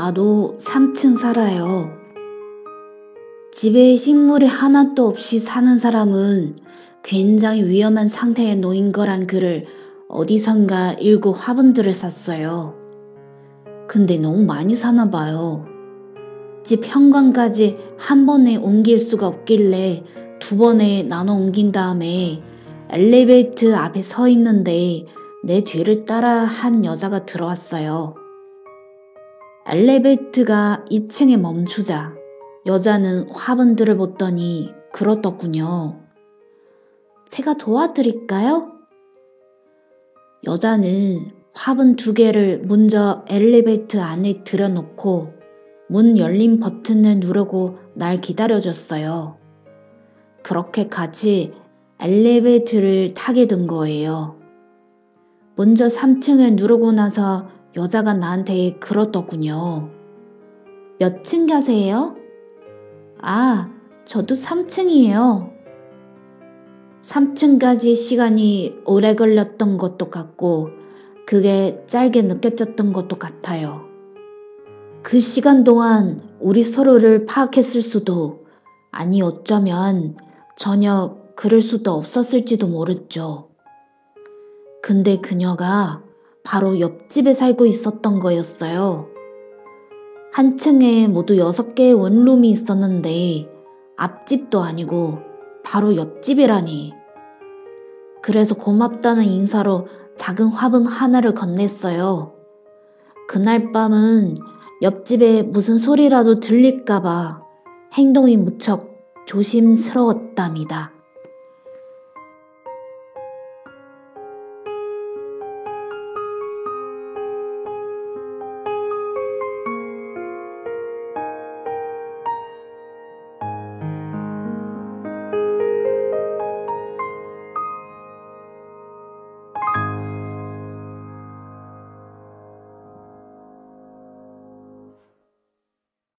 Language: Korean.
3층 살아요. 집에 식물이 하나도 없이 사는 사람은 굉장히 위험한 상태에 놓인 거란 글을 어디선가 읽고 화분들을 샀어요. 근데 너무 많이 사나 봐요. 집 현관까지 한 번에 옮길 수가 없길래 두 번에 나눠 옮긴 다음에 엘리베이터 앞에 서 있는데 내 뒤를 따라 한 여자가 들어왔어요. 엘리베이터가 2층에 멈추자 여자는 화분들을 보더니 그렇더군요. 제가 도와드릴까요? 여자는 화분 두 개를 먼저 엘리베이터 안에 들여놓고 문 열린 버튼을 누르고 날 기다려줬어요. 그렇게 같이 엘리베이터를 타게 된 거예요. 먼저 3층을 누르고 나서 여자가 나한테 그러더군요. 몇 층 가세요? 아, 저도 3층이에요. 3층까지 시간이 오래 걸렸던 것도 같고, 그게 짧게 느껴졌던 것도 같아요. 그 시간 동안 우리 서로를 파악했을 수도, 아니 어쩌면 전혀 그럴 수도 없었을지도 모르죠. 근데 그녀가 바로 옆집에 살고 있었던 거였어요. 한 층에 모두 여섯 개의 원룸이 있었는데 앞집도 아니고 바로 옆집이라니. 그래서 고맙다는 인사로 작은 화분 하나를 건넸어요. 그날 밤은 옆집에 무슨 소리라도 들릴까봐 행동이 무척 조심스러웠답니다.